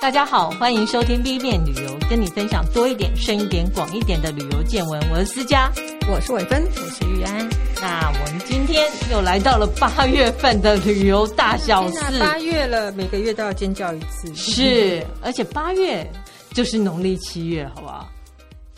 大家好，欢迎收听 B 面旅游，跟你分享多一点、深一点、广一点的旅游见闻。我是思佳，我是伟芬，我是玉安。那我们今天又来到了八月份的旅游大小事。八月了，每个月都要尖叫一次。是，而且八月就是农历七月，好不好？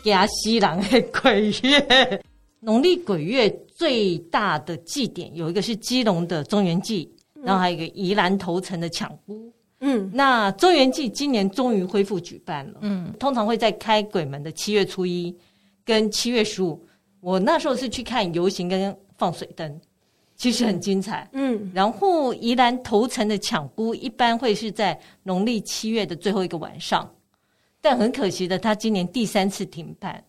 亚西郎的鬼月，农历鬼月最大的祭典有一个是基隆的中原祭，嗯、然后还有一个宜兰头城的抢孤。嗯，那中原祭今年终于恢复举办了。嗯，通常会在开鬼门的七月初一跟七月十五。我那时候是去看游行跟放水灯，其实很精彩。嗯，然后宜兰头城的抢孤一般会是在农历七月的最后一个晚上，但很可惜的，他今年第三次停办。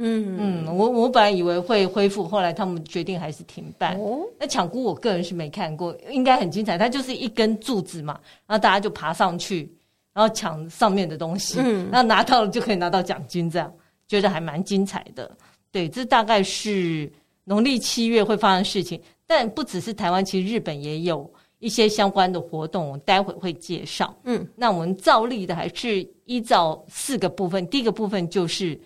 嗯嗯，我我本来以为会恢复，后来他们决定还是停办。哦，那抢孤我个人是没看过，应该很精彩。它就是一根柱子嘛，然后大家就爬上去，然后抢上面的东西，嗯，然后拿到了就可以拿到奖金，这样觉得还蛮精彩的。对，这大概是农历七月会发生的事情，但不只是台湾，其实日本也有一些相关的活动，我待会会介绍。嗯，那我们照例的还是依照四个部分，第一个部分就是。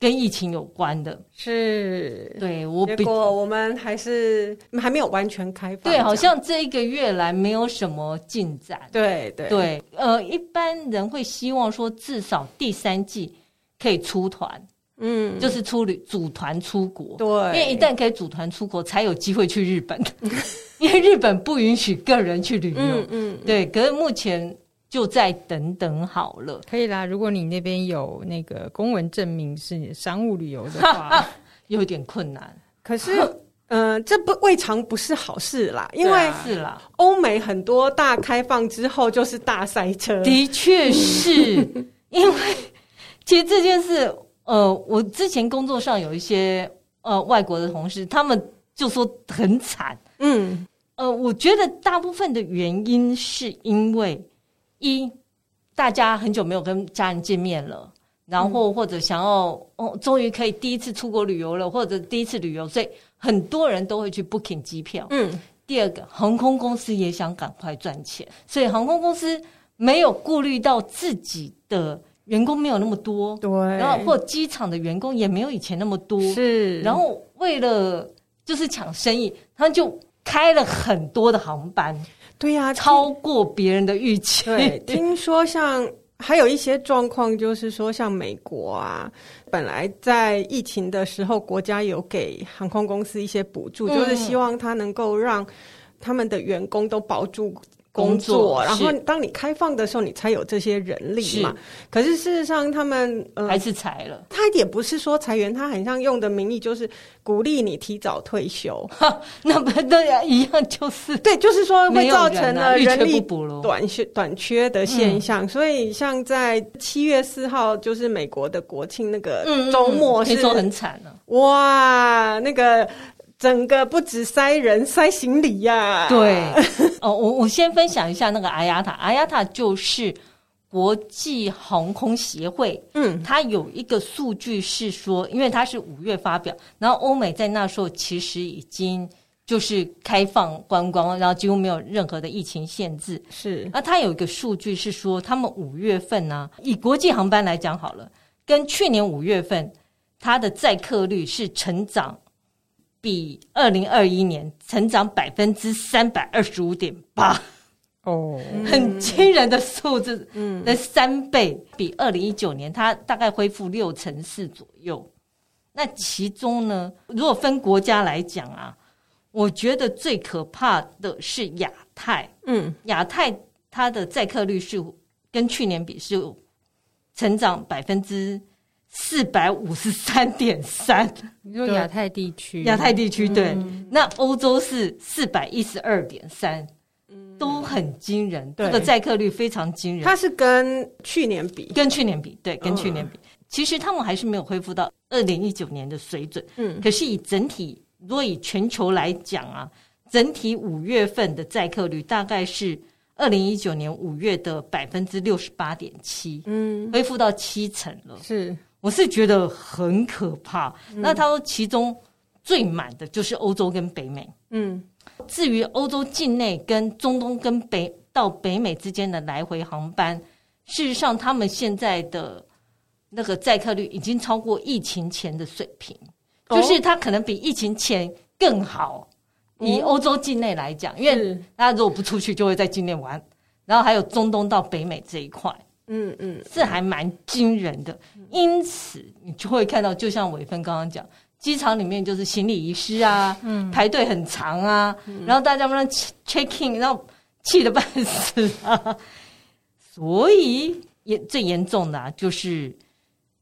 跟疫情有关的。是，对我结果我们还是还没有完全开放，对，好像这一个月来没有什么进展，对对。对，呃，一般人会希望说至少第三季可以出团，嗯，就是出旅组团出国，对，因为一旦可以组团出国，才有机会去日本，因为日本不允许个人去旅游，嗯，嗯，对，可是目前。就再等等好了，可以啦。如果你那边有那个公文证明是你商务旅游的话，有点困难。可是，嗯、呃，这不未尝不是好事啦，因为、啊、是啦，欧美很多大开放之后就是大塞车，的确是 因为其实这件事，呃，我之前工作上有一些呃外国的同事，他们就说很惨，嗯，呃，我觉得大部分的原因是因为。一，大家很久没有跟家人见面了，然后或者想要哦，终于可以第一次出国旅游了，或者第一次旅游，所以很多人都会去 booking 机票。嗯，第二个，航空公司也想赶快赚钱，所以航空公司没有顾虑到自己的员工没有那么多，对，然后或机场的员工也没有以前那么多，是，然后为了就是抢生意，他们就开了很多的航班。对呀、啊，超过别人的预期。对，听说像还有一些状况，就是说像美国啊，本来在疫情的时候，国家有给航空公司一些补助，嗯、就是希望它能够让他们的员工都保住。工作，然后当你开放的时候，你才有这些人力嘛。可是事实上，他们呃还是裁了。他也不是说裁员，他很像用的名义就是鼓励你提早退休。那不对呀，一样就是对，就是说会造成了人力短缺短缺的现象。所以像在七月四号，就是美国的国庆那个周末，是说很惨了。哇，那个。整个不止塞人，塞行李呀、啊。对，哦，我我先分享一下那个 IATA，IATA 就是国际航空协会。嗯，它有一个数据是说，因为它是五月发表，然后欧美在那时候其实已经就是开放观光，然后几乎没有任何的疫情限制。是，那它有一个数据是说，他们五月份呢、啊，以国际航班来讲好了，跟去年五月份它的载客率是成长。比二零二一年成长百分之三百二十五点八，哦，很惊人的数字，嗯，的三倍。比二零一九年，它大概恢复六成四左右。那其中呢，如果分国家来讲啊，我觉得最可怕的是亚太，嗯，亚太它的载客率是跟去年比是成长百分之。四百五十三点三，你说亚太地区，亚太地区对，嗯、那欧洲是四百一十二点三，都很惊人，对。这个载客率非常惊人。它是跟去年比，跟去年比，对，跟去年比，嗯、其实他们还是没有恢复到二零一九年的水准。嗯，可是以整体，如果以全球来讲啊，整体五月份的载客率大概是二零一九年五月的百分之六十八点七，嗯，恢复到七成了，是。我是觉得很可怕。嗯、那他说，其中最满的就是欧洲跟北美。嗯，至于欧洲境内跟中东跟北到北美之间的来回航班，事实上他们现在的那个载客率已经超过疫情前的水平，哦、就是它可能比疫情前更好。以欧洲境内来讲，因为大家如果不出去，就会在境内玩。然后还有中东到北美这一块，嗯嗯，这还蛮惊人的。因此，你就会看到，就像伟芬刚刚讲，机场里面就是行李遗失啊，嗯，排队很长啊，然后大家不能 check in，然后气得半死啊。所以，严最严重的啊，就是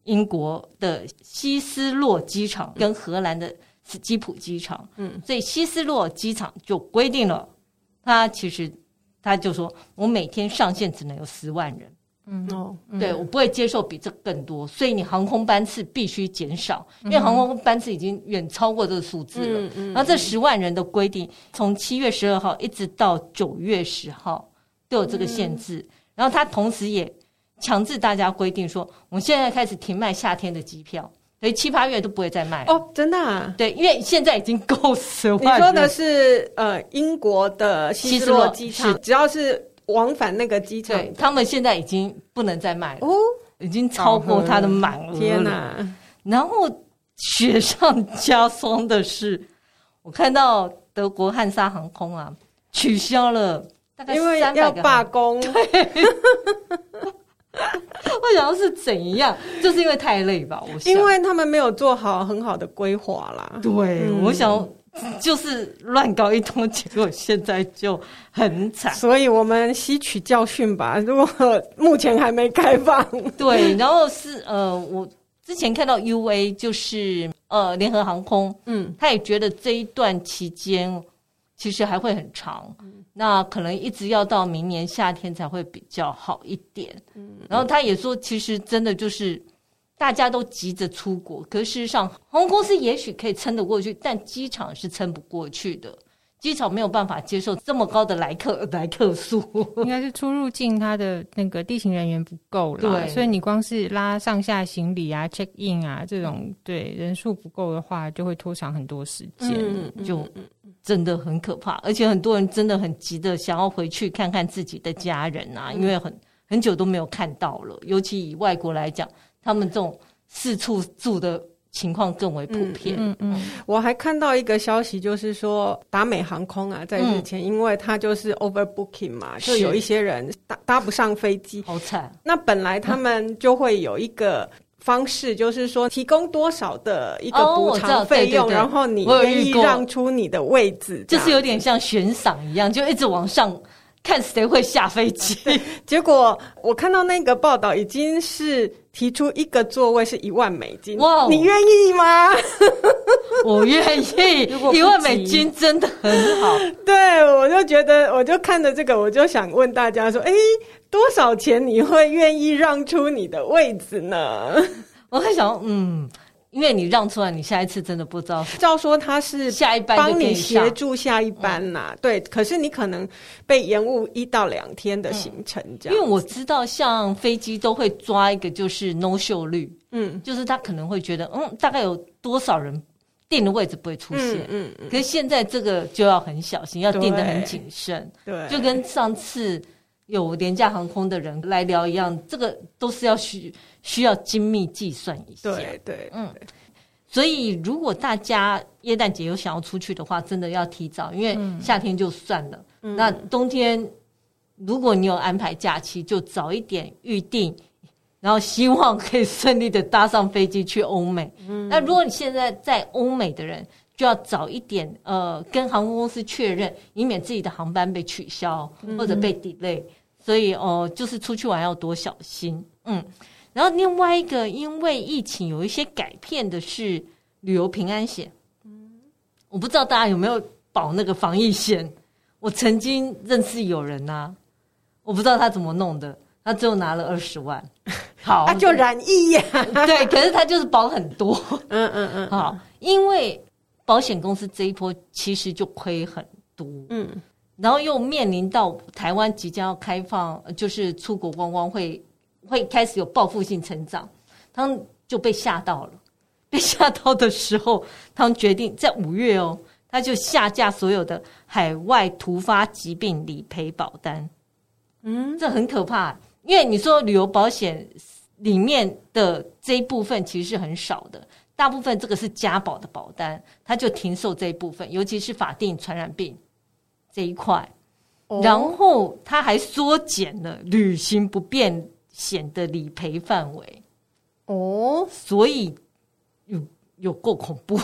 英国的希斯洛机场跟荷兰的。斯基普机场，嗯，所以希斯洛机场就规定了，他其实他就说，我每天上限只能有十万人，嗯哦，对我不会接受比这更多，所以你航空班次必须减少，因为航空班次已经远超过这个数字了。嗯嗯，然后这十万人的规定，从七月十二号一直到九月十号都有这个限制，然后他同时也强制大家规定说，我们现在开始停卖夏天的机票。所以七八月都不会再卖哦，真的啊？对，因为现在已经够十万。你说的是呃，英国的希斯洛机场，只要是往返那个机场，他们现在已经不能再卖了哦，已经超过它的满额。天哪！然后雪上加霜的是，我看到德国汉莎航空啊，取消了大概因为要罢工。对 我想要是怎样，就是因为太累吧。我想，因为他们没有做好很好的规划啦。对，嗯、我想 就是乱搞一通，结果现在就很惨。所以我们吸取教训吧。如果目前还没开放，对，然后是呃，我之前看到 UA 就是呃联合航空，嗯，他也觉得这一段期间其实还会很长。那可能一直要到明年夏天才会比较好一点。嗯，然后他也说，其实真的就是大家都急着出国，可事实上航空公司也许可以撑得过去，但机场是撑不过去的。机场没有办法接受这么高的来客来客数，应该是出入境它的那个地勤人员不够了。对，所以你光是拉上下行李啊、check in 啊这种，对人数不够的话，就会拖长很多时间，嗯、就真的很可怕。而且很多人真的很急的想要回去看看自己的家人啊，因为很很久都没有看到了。尤其以外国来讲，他们这种四处住的。情况更为普遍。嗯嗯，嗯，我还看到一个消息，就是说达美航空啊，在日前，因为它就是 overbooking 嘛，嗯、就有一些人搭搭不上飞机，好惨。那本来他们就会有一个方式，就是说提供多少的一个补偿费用，哦、然后你愿意让出你的位置，就是有点像悬赏一样，就一直往上。看谁会下飞机？结果我看到那个报道，已经是提出一个座位是一万美金。哇你愿意吗？我愿意，一万美金真的很好。对，我就觉得，我就看着这个，我就想问大家说：哎，多少钱你会愿意让出你的位置呢？我在想，嗯。因为你让出来，你下一次真的不知道。照说他是下一班帮你协助下一班呐、啊，对。可是你可能被延误一到两天的行程，这样、嗯。因为我知道，像飞机都会抓一个就是 no show 率，嗯，就是他可能会觉得，嗯，大概有多少人定的位置不会出现。嗯，可是现在这个就要很小心，要定的很谨慎，对。就跟上次有廉价航空的人来聊一样，这个都是要需。需要精密计算一下，对对，嗯，所以如果大家耶诞节有想要出去的话，真的要提早，因为夏天就算了，嗯、那冬天如果你有安排假期，就早一点预定，然后希望可以顺利的搭上飞机去欧美。嗯、那如果你现在在欧美的人，就要早一点，呃，跟航空公司确认，以免自己的航班被取消或者被 delay。嗯、所以哦、呃，就是出去玩要多小心，嗯。然后另外一个，因为疫情有一些改变的是旅游平安险。嗯，我不知道大家有没有保那个防疫险。我曾经认识有人呐、啊，我不知道他怎么弄的，他最后拿了二十万。好，他就染疫呀。对，可是他就是保很多。嗯嗯嗯。好，因为保险公司这一波其实就亏很多。嗯，然后又面临到台湾即将要开放，就是出国观光会。会开始有报复性成长，他们就被吓到了。被吓到的时候，他们决定在五月哦，他就下架所有的海外突发疾病理赔保单。嗯，这很可怕，因为你说旅游保险里面的这一部分其实是很少的，大部分这个是加保的保单，它就停售这一部分，尤其是法定传染病这一块，哦、然后它还缩减了旅行不便险的理赔范围。哦，所以有有够恐怖。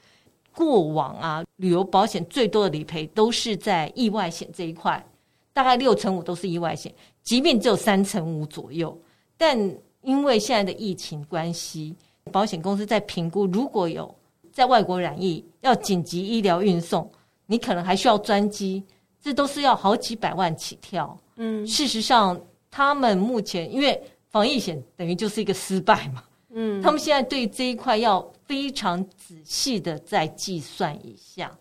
过往啊，旅游保险最多的理赔都是在意外险这一块，大概六成五都是意外险，疾病只有三成五左右。但因为现在的疫情关系，保险公司在评估，如果有在外国染疫要紧急医疗运送，你可能还需要专机，这都是要好几百万起跳。嗯，事实上，他们目前因为防疫险等于就是一个失败嘛，嗯，他们现在对这一块要。非常仔细的再计算一下，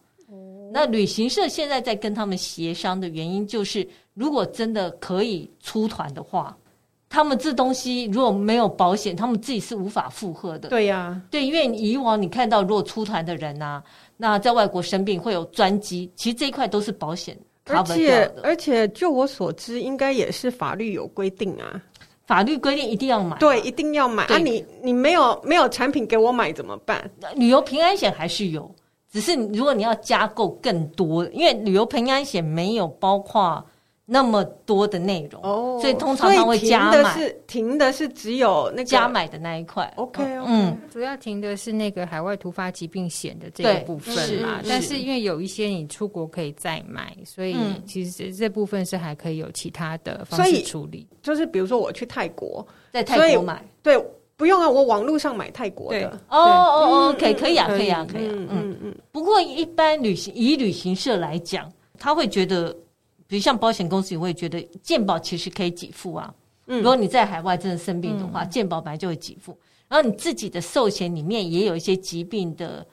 那旅行社现在在跟他们协商的原因，就是如果真的可以出团的话，他们这东西如果没有保险，他们自己是无法负荷的。对呀、啊，对，因为以往你看到如果出团的人啊，那在外国生病会有专机，其实这一块都是保险。而且，而且就我所知，应该也是法律有规定啊。法律规定一定要买，对，一定要买啊你！你你没有没有产品给我买怎么办？旅游平安险还是有，只是如果你要加购更多，因为旅游平安险没有包括。那么多的内容，oh, 所以通常他会加买。停的是停的是只有那个加买的那一块。OK，, okay. 嗯，主要停的是那个海外突发疾病险的这个部分嘛。但是因为有一些你出国可以再买，所以其实这部分是还可以有其他的方式处理。就是比如说我去泰国，在泰国买，对，不用啊，我网络上买泰国的。哦哦哦，可以可以啊，可以啊，可以啊。嗯嗯。不过一般旅行以旅行社来讲，他会觉得。比如像保险公司也会觉得健保其实可以给付啊，如果你在海外真的生病的话，健保本来就会给付。然后你自己的寿险里面也有一些疾病的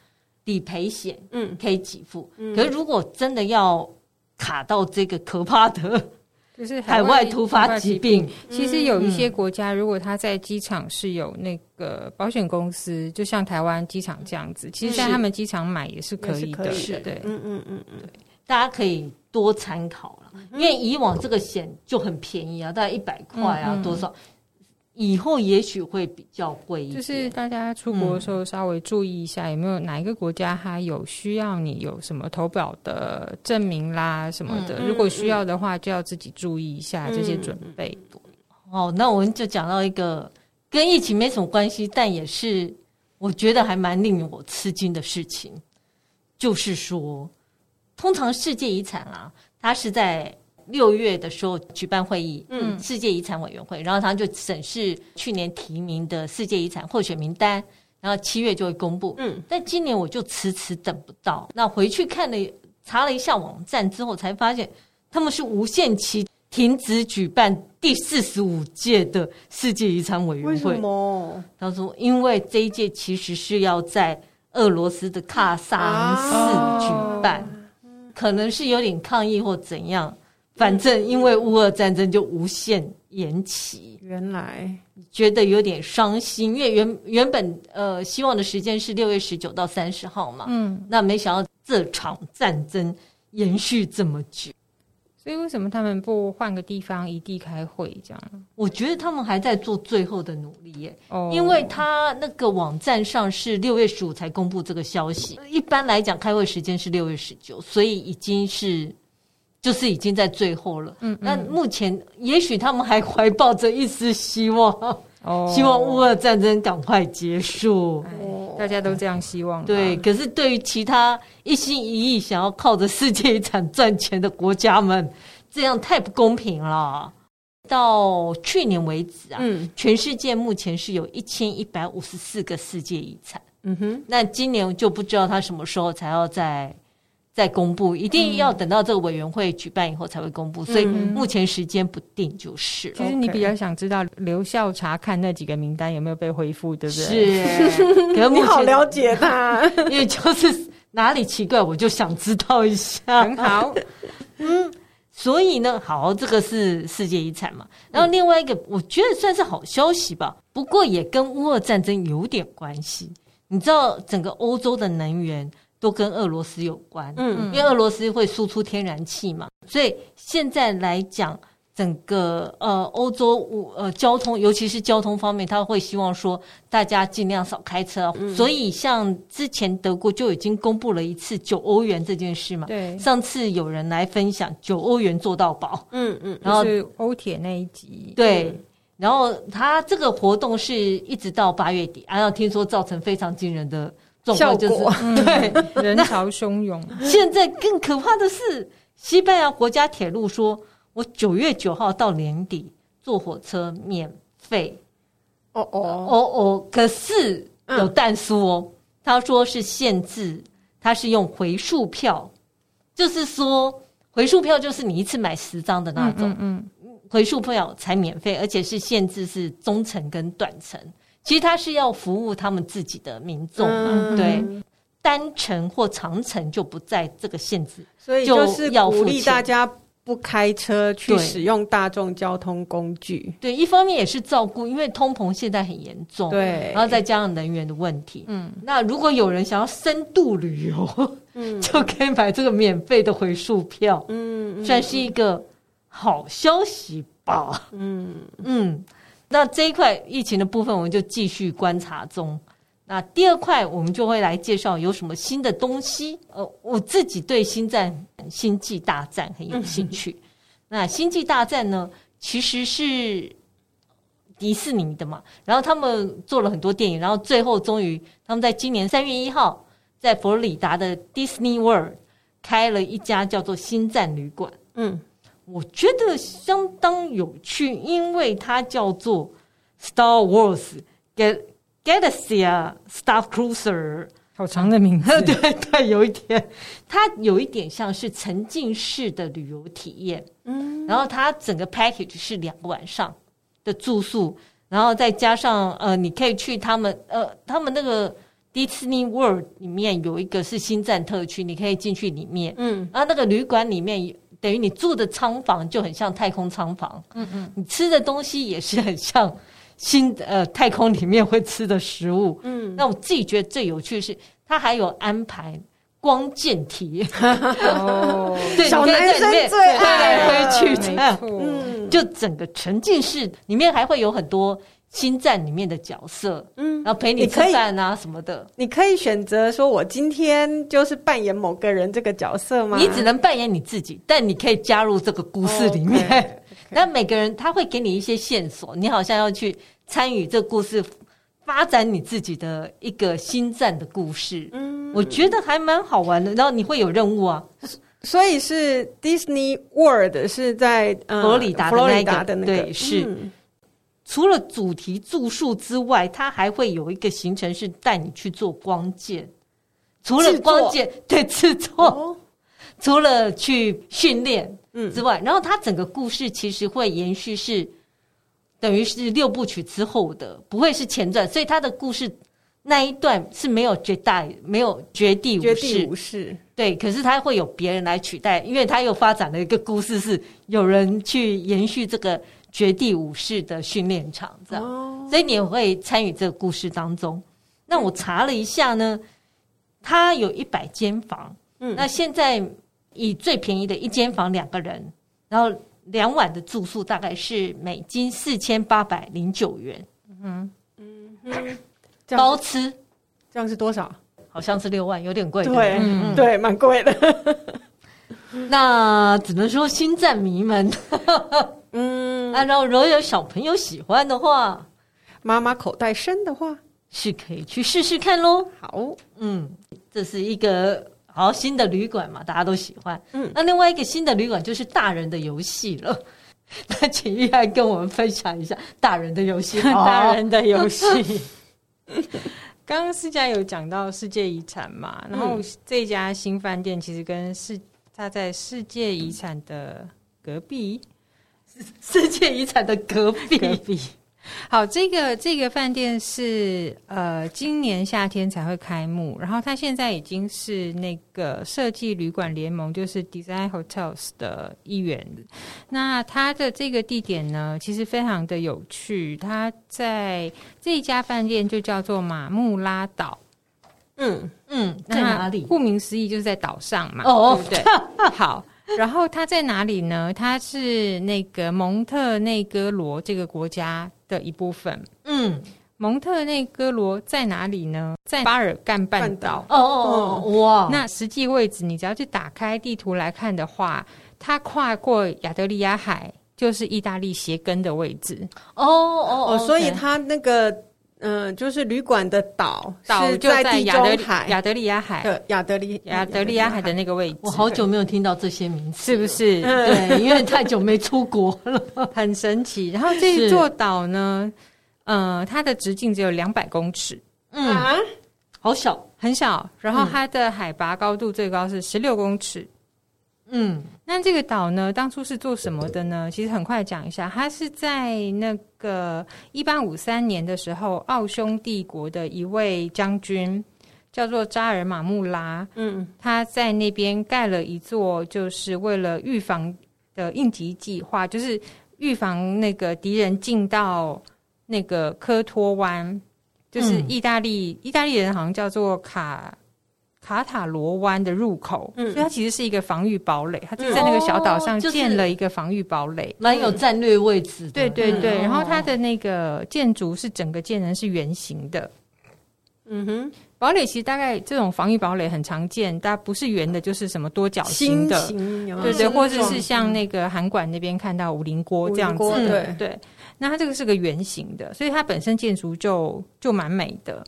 理赔险，嗯，可以给付。可是如果真的要卡到这个可怕的，就是海外突发疾病，其实有一些国家，如果他在机场是有那个保险公司，就像台湾机场这样子，其实在他们机场买也是可以的，是对，嗯嗯嗯嗯，对，大家可以多参考了。因为以往这个险就很便宜啊，大概一百块啊，多少？以后也许会比较贵一点。就是大家出国的时候稍微注意一下，有没有哪一个国家它有需要你有什么投保的证明啦什么的？嗯、如果需要的话，就要自己注意一下这些准备。嗯、哦，那我们就讲到一个跟疫情没什么关系，但也是我觉得还蛮令我吃惊的事情，就是说，通常世界遗产啊。他是在六月的时候举办会议，嗯，世界遗产委员会，然后他就审视去年提名的世界遗产候选名单，然后七月就会公布，嗯，但今年我就迟迟等不到。那回去看了查了一下网站之后，才发现他们是无限期停止举办第四十五届的世界遗产委员会。为什么？他说，因为这一届其实是要在俄罗斯的喀萨恩寺举办。啊可能是有点抗议或怎样，反正因为乌俄战争就无限延期。原来觉得有点伤心，因为原原本呃希望的时间是六月十九到三十号嘛，嗯，那没想到这场战争延续这么久。所以为什么他们不换个地方异地开会这样？我觉得他们还在做最后的努力耶，哦，因为他那个网站上是六月十五才公布这个消息，一般来讲开会时间是六月十九，所以已经是就是已经在最后了。嗯，嗯，那目前也许他们还怀抱着一丝希望，哦，希望乌俄战争赶快结束。哦，大家都这样希望。对，可是对于其他一心一意想要靠着世界遗产赚钱的国家们，这样太不公平了。到去年为止啊，嗯，全世界目前是有一千一百五十四个世界遗产。嗯哼，那今年就不知道他什么时候才要再再公布，一定要等到这个委员会举办以后才会公布，嗯，所以目前时间不定就是。其实你比较想知道留校查看那几个名单有没有被恢复，对不对？是，可你好了解他，因为就是哪里奇怪，我就想知道一下。很好，嗯。所以呢，好，这个是世界遗产嘛。然后另外一个，我觉得算是好消息吧。不过也跟乌俄战争有点关系。你知道，整个欧洲的能源都跟俄罗斯有关，嗯，因为俄罗斯会输出天然气嘛。所以现在来讲，整个呃欧洲呃交通，尤其是交通方面，他会希望说大家尽量少开车。嗯、所以像之前德国就已经公布了一次九欧元这件事嘛。对，上次有人来分享九欧元做到饱。嗯嗯，然后是欧铁那一集。对，嗯、然后他这个活动是一直到八月底，然后听说造成非常惊人的状况，就是果。对人潮汹涌。现在更可怕的是，西班牙国家铁路说。我九月九号到年底坐火车免费，哦哦。哦哦，可是有但书哦，他说是限制，他是用回数票，就是说回数票就是你一次买十张的那种，嗯，回数票才免费，而且是限制是中程跟短程，其实他是要服务他们自己的民众嘛，对，单程或长程就不在这个限制，所以就是鼓励大家。不开车去使用大众交通工具，对，对，一方面也是照顾，因为通膨现在很严重，对，然后再加上能源的问题，嗯，那如果有人想要深度旅游，嗯，就可以买这个免费的回数票，嗯，算是一个好消息吧，嗯。嗯，那这一块疫情的部分，我们就继续观察中。那第二块，我们就会来介绍有什么新的东西。呃，我自己对星战《星际大战》很有兴趣。嗯、那《星际大战》呢，其实是迪士尼的嘛，然后他们做了很多电影，然后最后终于他们在今年三月一号，在佛罗里达的 Disney World 开了一家叫做星战旅馆。嗯，我觉得相当有趣，因为它叫做 Star Wars Get Galaxy 啊，Star Cruiser，好长的名字。对对，有一点，它有一点像是沉浸式的旅游体验。嗯，然后它整个 package 是两个晚上的住宿，然后再加上呃，你可以去他们呃，他们那个 Disney World 里面有一个是星战特区，你可以进去里面。嗯，然后那个旅馆里面等于你住的舱房就很像太空舱房。嗯嗯，你吃的东西也是很像。新呃太空里面会吃的食物，嗯，那我自己觉得最有趣的是，它还有安排光剑体验，哦，对，小男生最爱。回去嗯，就整个沉浸式里面还会有很多星战里面的角色，嗯，然后陪你吃饭啊什么的，你可以选择说我今天就是扮演某个人这个角色吗？你只能扮演你自己，但你可以加入这个故事里面。Okay. 那每个人他会给你一些线索，你好像要去参与这个故事，发展你自己的一个星战的故事。嗯，我觉得还蛮好玩的。然后你会有任务啊，所以是 Disney World 是在、呃、佛罗里达的那个，佛罗里达的那个，对，是。嗯、除了主题住宿之外，它还会有一个行程是带你去做光剑。除了光剑，对制作，哦、除了去训练。嗯，之外，然后它整个故事其实会延续是，等于是六部曲之后的，不会是前传，所以它的故事那一段是没有绝代，没有绝地武士，绝地武士，对，可是它会有别人来取代，因为它又发展了一个故事，是有人去延续这个绝地武士的训练场，这样，哦、所以你也会参与这个故事当中。那我查了一下呢，它有一百间房，嗯，那现在。以最便宜的一间房两个人，然后两晚的住宿大概是美金四千八百零九元。嗯嗯，包吃这样是多少？好像是六万，有点贵。对，嗯、对，蛮贵的。那只能说星战迷们，嗯，按照如果有小朋友喜欢的话，妈妈口袋深的话，是可以去试试看喽。好，嗯，这是一个。好，新的旅馆嘛，大家都喜欢。嗯，那另外一个新的旅馆就是大人的游戏了。那请玉安跟我们分享一下大人的游戏。大人的游戏，刚刚思佳有讲到世界遗产嘛，然后这家新饭店其实跟世，它在世界遗产的隔壁，世界遗产的隔壁。隔壁好，这个这个饭店是呃今年夏天才会开幕，然后它现在已经是那个设计旅馆联盟，就是 Design Hotels 的一员。那它的这个地点呢，其实非常的有趣。它在这一家饭店就叫做马木拉岛。嗯嗯，在哪里？顾名思义就是在岛上嘛，哦，对不对？好。然后它在哪里呢？它是那个蒙特内哥罗这个国家的一部分。嗯，蒙特内哥罗在哪里呢？在巴尔干半岛。哦哦哦，哇！那实际位置，你只要去打开地图来看的话，它跨过亚得里亚海，就是意大利鞋跟的位置。哦哦哦，所以它那个。嗯，就是旅馆的岛，岛就在亚德海亚德利亚海的亚德利亚德利亚海的那个位置。我好久没有听到这些名字，是不是？对，因为太久没出国了，很神奇。然后这一座岛呢，呃，它的直径只有两百公尺，嗯，好小，很小。然后它的海拔高度最高是十六公尺。嗯，那这个岛呢，当初是做什么的呢？其实很快讲一下，它是在那个一八五三年的时候，奥匈帝国的一位将军叫做扎尔马穆拉，嗯，他在那边盖了一座，就是为了预防的应急计划，就是预防那个敌人进到那个科托湾，就是意大利，嗯、意大利人好像叫做卡。卡塔罗湾的入口，嗯，所以它其实是一个防御堡垒，它就在那个小岛上建了一个防御堡垒，蛮有战略位置的。对对对，然后它的那个建筑是整个建成是圆形的。嗯哼，堡垒其实大概这种防御堡垒很常见，但不是圆的，就是什么多角形的，对对，或者是像那个韩馆那边看到五菱锅这样子，对对。那它这个是个圆形的，所以它本身建筑就就蛮美的。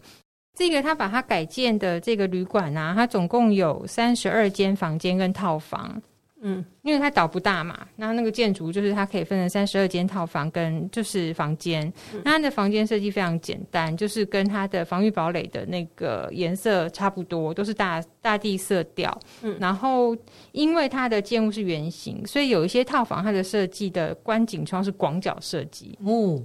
这个他把它改建的这个旅馆啊，它总共有三十二间房间跟套房，嗯，因为它岛不大嘛，那那个建筑就是它可以分成三十二间套房跟就是房间，嗯、那它的房间设计非常简单，就是跟它的防御堡垒的那个颜色差不多，都是大大地色调，嗯，然后因为它的建物是圆形，所以有一些套房它的设计的观景窗是广角设计，哦，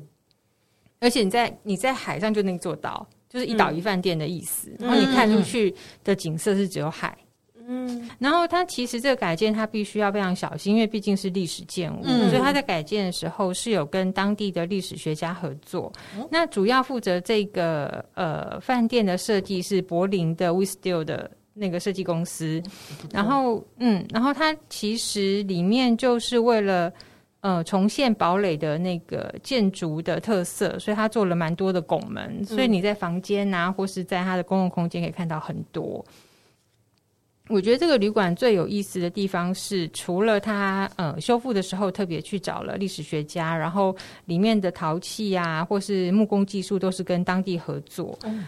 而且你在你在海上就能做到。就是一岛一饭店的意思，嗯、然后你看出去的景色是只有海。嗯，然后它其实这个改建它必须要非常小心，因为毕竟是历史建物，嗯、所以它在改建的时候是有跟当地的历史学家合作。嗯、那主要负责这个呃饭店的设计是柏林的 Wisstile 的那个设计公司。嗯、然后嗯，然后它其实里面就是为了。呃，重现堡垒的那个建筑的特色，所以他做了蛮多的拱门，嗯、所以你在房间啊，或是在它的公共空间可以看到很多。我觉得这个旅馆最有意思的地方是，除了它呃修复的时候特别去找了历史学家，然后里面的陶器啊，或是木工技术都是跟当地合作。嗯、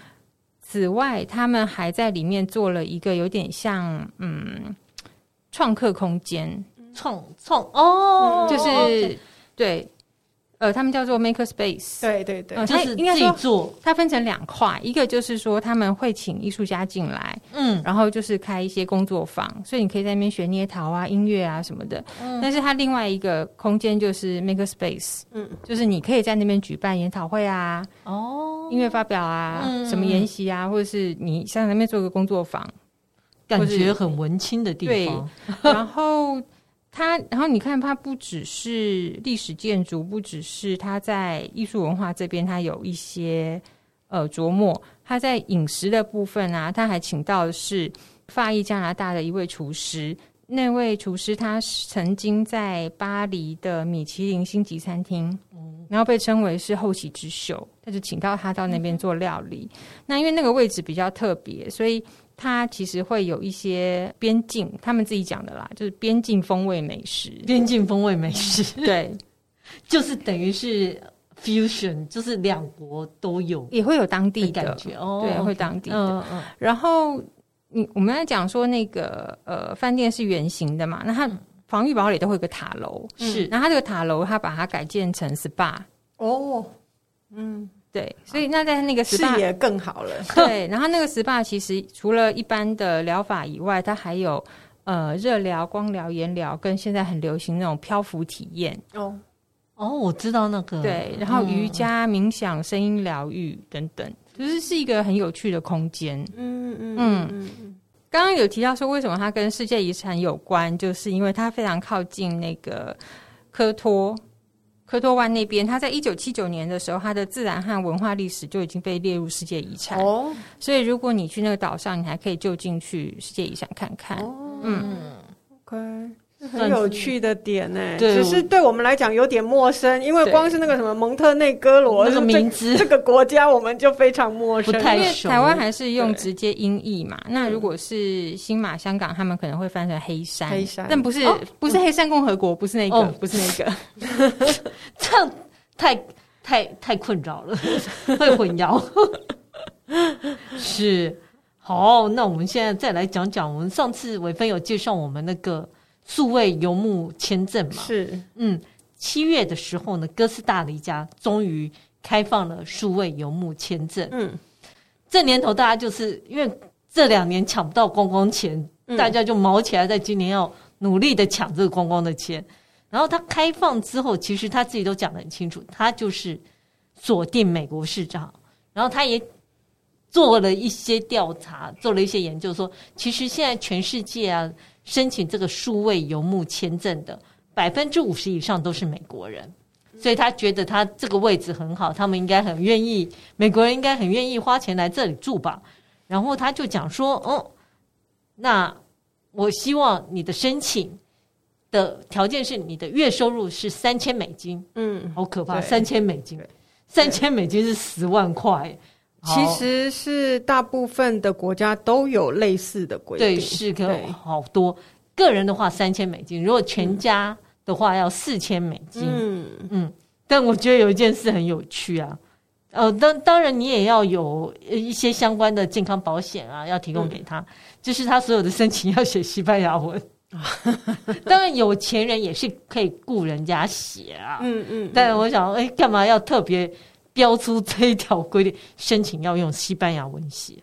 此外，他们还在里面做了一个有点像嗯创客空间。创创哦，就是、嗯、对，呃，他们叫做 Maker Space，对对对，呃、就是自己做。它分成两块，一个就是说他们会请艺术家进来，嗯，然后就是开一些工作坊，所以你可以在那边学捏陶啊、音乐啊什么的。嗯，但是它另外一个空间就是 Maker Space，嗯，就是你可以在那边举办研讨会啊，哦，音乐发表啊，嗯、什么研习啊，或者是你像在那边做个工作坊，感觉很文青的地方，对，然后。它，然后你看，它不只是历史建筑，不只是它在艺术文化这边，它有一些呃琢磨。它在饮食的部分啊，他还请到的是法裔加拿大的一位厨师。那位厨师他曾经在巴黎的米其林星级餐厅，然后被称为是后起之秀，他就请到他到那边做料理。那因为那个位置比较特别，所以。它其实会有一些边境，他们自己讲的啦，就是边境风味美食。边境风味美食，对，就是等于是 fusion，就是两国都有，也会有当地的感觉哦，对，会当地的。嗯嗯。然后，你我们在讲说那个呃，饭店是圆形的嘛，那它防御堡垒都会有个塔楼，是。然后它这个塔楼，它把它改建成 SPA。哦，嗯。对，所以那在那个 SPA 视野更好了。对，然后那个 SPA 其实除了一般的疗法以外，它还有呃热疗、光疗、颜疗，跟现在很流行那种漂浮体验。哦哦，我知道那个。对，然后瑜伽、冥想、声音疗愈等等，就是是一个很有趣的空间。嗯嗯嗯嗯。刚刚有提到说，为什么它跟世界遗产有关，就是因为它非常靠近那个科托。科托湾那边，它在一九七九年的时候，它的自然和文化历史就已经被列入世界遗产。哦，所以如果你去那个岛上，你还可以就近去世界遗产看看。哦，嗯，OK。很有趣的点呢、欸，只是对我们来讲有点陌生，因为光是那个什么蒙特内哥罗那个名字，这个国家我们就非常陌生。不太熟。台湾还是用直接音译嘛？那如果是新马、香港，他们可能会翻成黑山，黑山，但不是、哦、不是黑山共和国，不是那个，哦、不是那个，这样太太太困扰了，会混淆。是，好，那我们现在再来讲讲，我们上次伟芬有介绍我们那个。数位游牧签证嘛，是，嗯，七月的时候呢，哥斯达黎加终于开放了数位游牧签证。嗯，这年头大家就是因为这两年抢不到观光钱，嗯、大家就卯起来，在今年要努力的抢这个观光的钱。然后他开放之后，其实他自己都讲得很清楚，他就是锁定美国市场。然后他也做了一些调查，做了一些研究，说其实现在全世界啊。申请这个数位游牧签证的百分之五十以上都是美国人，所以他觉得他这个位置很好，他们应该很愿意，美国人应该很愿意花钱来这里住吧。然后他就讲说：“哦，那我希望你的申请的条件是你的月收入是三千美金。”嗯，好可怕，三千美金，三千美金是十万块。其实是大部分的国家都有类似的规定，对，是个好多。个人的话三千美金，如果全家的话要四千美金。嗯嗯。但我觉得有一件事很有趣啊，呃，当当然你也要有一些相关的健康保险啊，要提供给他，嗯、就是他所有的申请要写西班牙文。当然有钱人也是可以雇人家写啊。嗯嗯。但我想，哎，干嘛要特别？标出这一条规定，申请要用西班牙文写。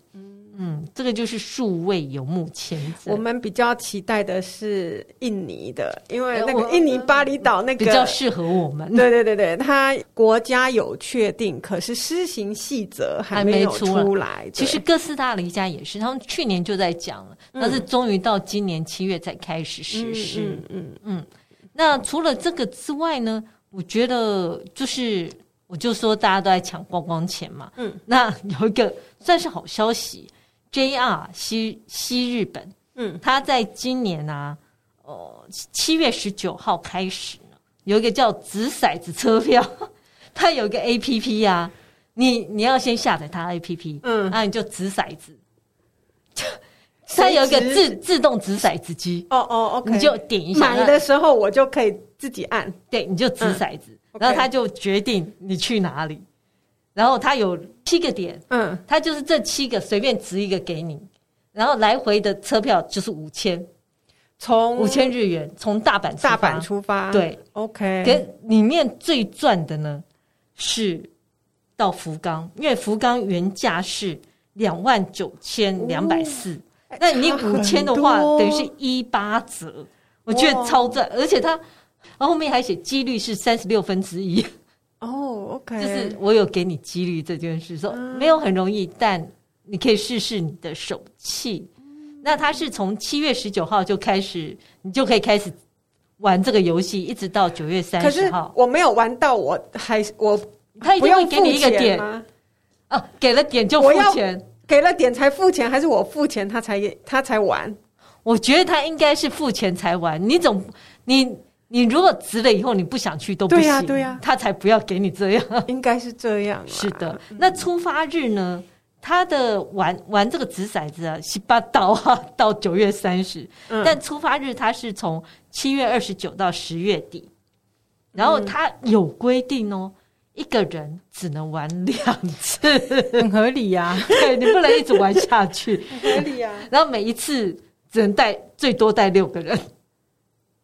嗯，这个就是数位游牧签证。我们比较期待的是印尼的，因为那个印尼巴厘岛那个比较适合我们。对对对对，它国家有确定，可是施行细则还没有出来。其实哥斯达黎加也是，他们去年就在讲了，但是终于到今年七月才开始实施。嗯嗯嗯，嗯。那除了这个之外呢？我觉得就是。我就说大家都在抢观光钱嘛，嗯，那有一个算是好消息，JR 西西日本，嗯，他在今年啊，呃，七月十九号开始呢，有一个叫掷骰子车票，它有一个 APP 呀、啊，你你要先下载它 APP，嗯，那你就掷骰子，它有一个自自动掷骰子机，哦哦，OK，你就点一下，买的时候我就可以自己按，对，你就掷骰子。然后他就决定你去哪里，然后他有七个点，嗯，他就是这七个随便指一个给你，然后来回的车票就是五千，从五千日元从大阪大阪出发，对，OK。可里面最赚的呢是到福冈，因为福冈原价是两万九千两百四，那你五千的话等于是一八折，我觉得超赚，而且他。然后后面还写几率是三十六分之一哦，OK，就是我有给你几率这件事，说没有很容易，但你可以试试你的手气。那他是从七月十九号就开始，你就可以开始玩这个游戏，一直到九月三十号。我没有玩到，我还我他一定会给你一个点吗？啊，给了点就付钱，给了点才付钱，还是我付钱他才他才玩？我觉得他应该是付钱才玩。你总你。你如果掷了以后你不想去都不行，对呀、啊，对呀、啊，他才不要给你这样，应该是这样。是的，那出发日呢？他的玩玩这个掷骰子啊，十八到啊到九月三十、嗯，但出发日他是从七月二十九到十月底，然后他有规定哦，一个人只能玩两次，很合理呀、啊。对，你不能一直玩下去，很合理呀、啊。然后每一次只能带最多带六个人。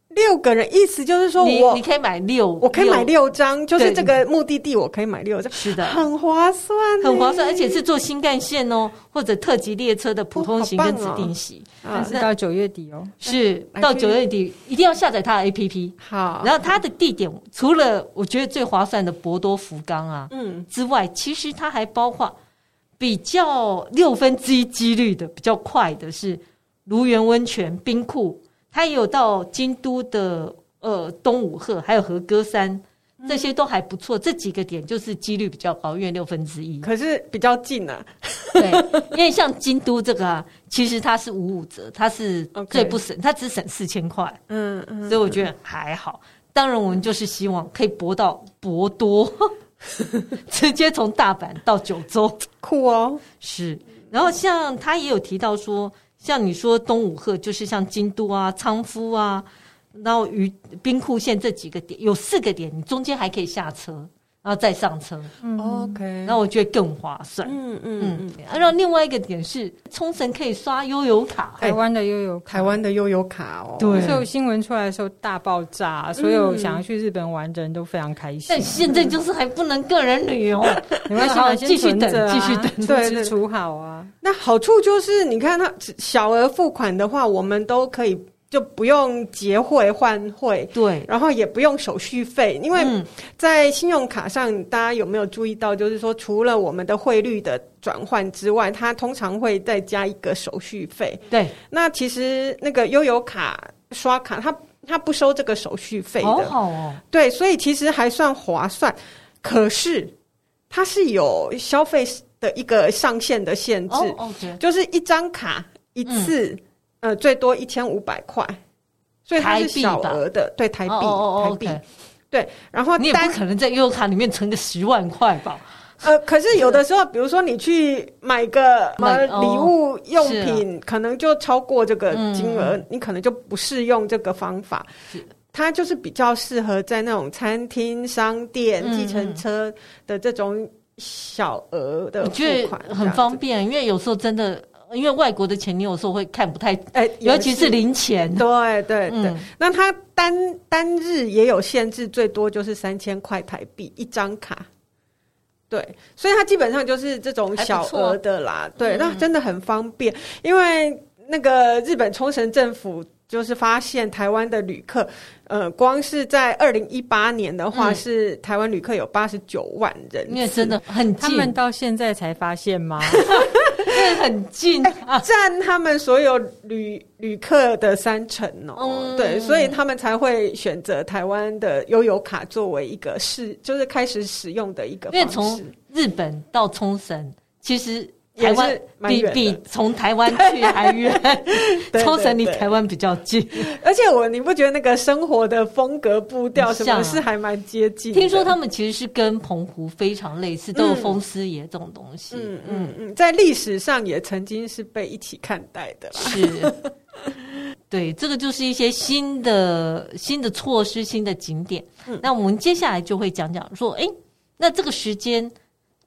六个人，意思就是说我，我你可以买六，我可以买六。张，就是这个目的地，我可以买六张，是的，很划算，很划算，而且是坐新干线哦，或者特级列车的普通型跟指定席，但是到九月底哦，是到九月底一定要下载它的 APP。好，然后它的地点除了我觉得最划算的博多福冈啊，嗯。之外，其实它还包括比较六分之一几率的比较快的是芦原温泉冰库。他也有到京都的呃东武鹤，还有和歌山这些都还不错。这几个点就是几率比较高，因为六分之一，可是比较近啊。对，因为像京都这个啊，其实它是五五折，它是最不省，它只省四千块。嗯嗯，所以我觉得还好。当然，我们就是希望可以博到博多，直接从大阪到九州，酷哦。是，然后像他也有提到说，像你说东武鹤，就是像京都啊、仓敷啊，然后于兵库县这几个点，有四个点，你中间还可以下车。然后再上车，嗯，OK，那我觉得更划算。嗯嗯嗯。然后另外一个点是，冲绳可以刷悠游卡，台湾的悠游，台湾的悠游卡哦。对，所以新闻出来的时候大爆炸，所有想要去日本玩的人都非常开心。但现在就是还不能个人旅游，没关系，继续等，继续等，对，支出好啊。那好处就是，你看它小额付款的话，我们都可以。就不用结汇换汇，对，然后也不用手续费，因为在信用卡上，大家有没有注意到，就是说除了我们的汇率的转换之外，它通常会再加一个手续费。对，那其实那个悠游卡刷卡，它它不收这个手续费的，好好哦。对，所以其实还算划算。可是它是有消费的一个上限的限制，就是一张卡一次。嗯呃，最多一千五百块，所以它是小额的，对台币，台币，对。然后你也不可能在悠游卡里面存个十万块吧？呃，可是有的时候，比如说你去买个什么礼物用品，可能就超过这个金额，你可能就不适用这个方法。它就是比较适合在那种餐厅、商店、计程车的这种小额的付款，很方便。因为有时候真的。因为外国的钱，你有时候会看不太，哎、欸，尤其是零钱。对对对，嗯、那它单单日也有限制，最多就是三千块台币一张卡。对，所以它基本上就是这种小额的啦。对，嗯、那真的很方便，因为那个日本冲绳政府。就是发现台湾的旅客，呃，光是在二零一八年的话，是台湾旅客有八十九万人，因为真的很近，他们到现在才发现吗？很近，占他们所有旅旅客的三成哦。嗯、对，所以他们才会选择台湾的悠游卡作为一个试，就是开始使用的一个方式。因为从日本到冲绳，其实。台湾比比从台湾去还远，冲绳离台湾比较近，而且我你不觉得那个生活的风格步调什么是还蛮接近？听说他们其实是跟澎湖非常类似，都有风狮爷这种东西。嗯嗯嗯，在历史上也曾经是被一起看待的。是，对，这个就是一些新的新的措施、新的景点。那我们接下来就会讲讲说，哎，那这个时间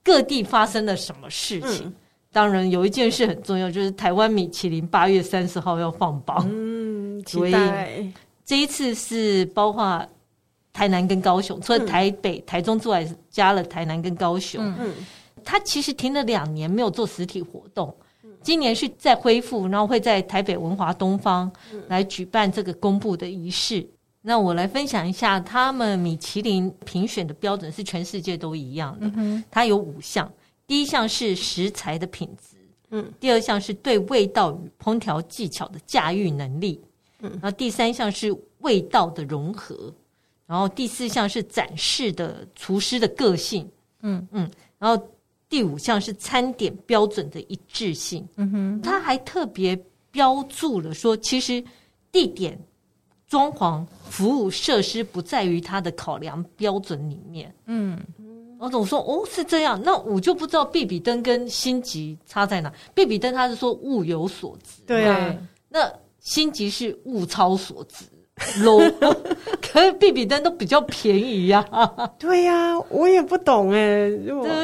各地发生了什么事情？当然，有一件事很重要，就是台湾米其林八月三十号要放榜。嗯，期待。所以这一次是包括台南跟高雄，除了台北、嗯、台中之外，加了台南跟高雄。嗯，他其实停了两年没有做实体活动，今年是在恢复，然后会在台北文华东方来举办这个公布的仪式。那我来分享一下，他们米其林评选的标准是全世界都一样的，嗯、它有五项。第一项是食材的品质，嗯，第二项是对味道与烹调技巧的驾驭能力，嗯，然后第三项是味道的融合，然后第四项是展示的厨师的个性，嗯。嗯，然后第五项是餐点标准的一致性，嗯哼，他还特别标注了说，其实地点、装潢、服务设施不在于他的考量标准里面，嗯。我总说哦，是这样，那我就不知道必比登跟星级差在哪。必比登他是说物有所值，对啊，那星级是物超所值，low。可是必比登都比较便宜呀，啊，对呀，啊，我也不懂哎。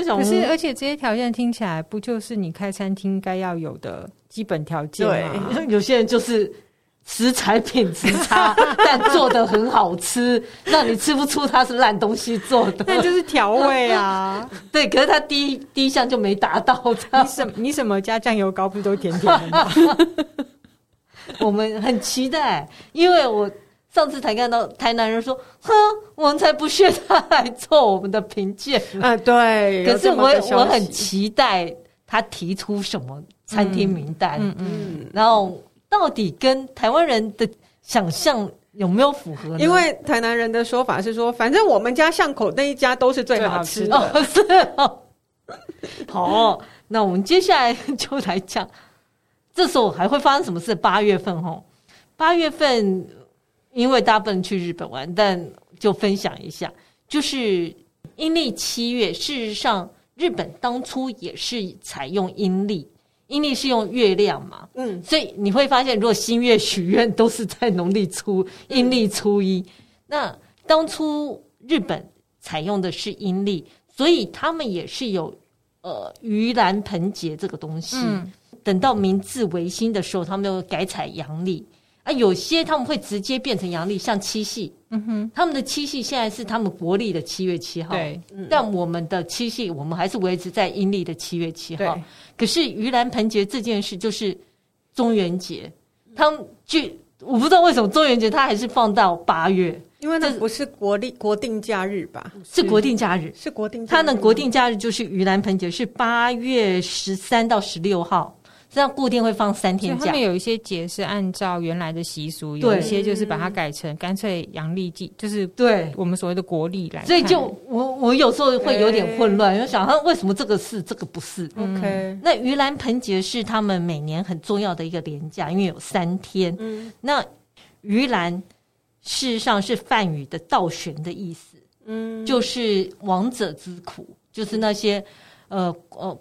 可是而且这些条件听起来不就是你开餐厅该要有的基本条件吗？对，有些人就是。食材品质差，但做的很好吃，让你吃不出它是烂东西做的。那就是调味啊。对，可是他第一第一项就没达到。你什你什么加酱油膏不都甜甜的吗？我们很期待，因为我上次才看到台南人说：“哼，我们才不屑他来做我们的评鉴。”啊，对。可是我我很期待他提出什么餐厅名单。嗯嗯，嗯，然后。到底跟台湾人的想象有没有符合呢？因为台南人的说法是说，反正我们家巷口那一家都是最好吃的。哦，是哦。好，那我们接下来就来讲，这时候还会发生什么事？八月份哦，八月份，因为大家不能去日本玩，但就分享一下，就是阴历七月。事实上，日本当初也是采用阴历。阴历是用月亮嘛，嗯，所以你会发现，如果新月许愿都是在农历初阴历初一，那当初日本采用的是阴历，所以他们也是有呃盂兰盆节这个东西。嗯，等到明治维新的时候，他们又改采阳历。啊，有些他们会直接变成阳历，像七夕，嗯哼，他们的七夕现在是他们国历的七月七号，对，但我们的七夕我们还是维持在阴历的七月七号。可是盂兰盆节这件事就是中元节，他们就我不知道为什么中元节他还是放到八月，因为那不是国历国定假日吧？是国定假日，是国定假日，他的国定假日就是盂兰盆节，是八月十三到十六号。这样固定会放三天假。他们有一些节是按照原来的习俗，有一些就是把它改成干脆阳历祭，就是对我们所谓的国历来。所以就我我有时候会有点混乱，因为想他为什么这个是这个不是？OK，那盂兰盆节是他们每年很重要的一个连假，因为有三天。嗯，那盂兰事实上是梵语的倒悬的意思，嗯，就是亡者之苦，就是那些呃呃。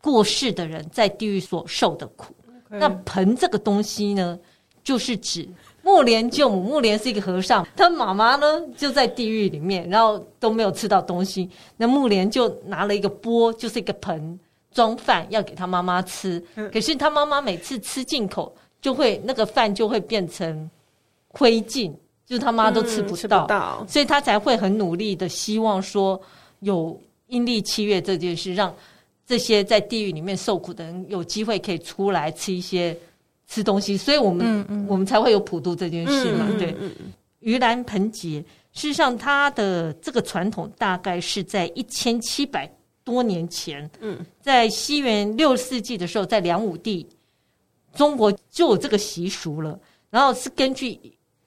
过世的人在地狱所受的苦。那盆这个东西呢，就是指木莲舅母。木莲是一个和尚，他妈妈呢就在地狱里面，然后都没有吃到东西。那木莲就拿了一个钵，就是一个盆装饭，要给他妈妈吃。嗯、可是他妈妈每次吃进口，就会那个饭就会变成灰烬，就是他妈都吃不到，嗯、吃不到，所以他才会很努力的希望说有阴历七月这件事让。这些在地狱里面受苦的人有机会可以出来吃一些吃东西，所以我们嗯嗯我们才会有普渡这件事嘛。对，盂兰盆节，事实上它的这个传统大概是在一千七百多年前，嗯，在西元六世纪的时候，在梁武帝中国就有这个习俗了。然后是根据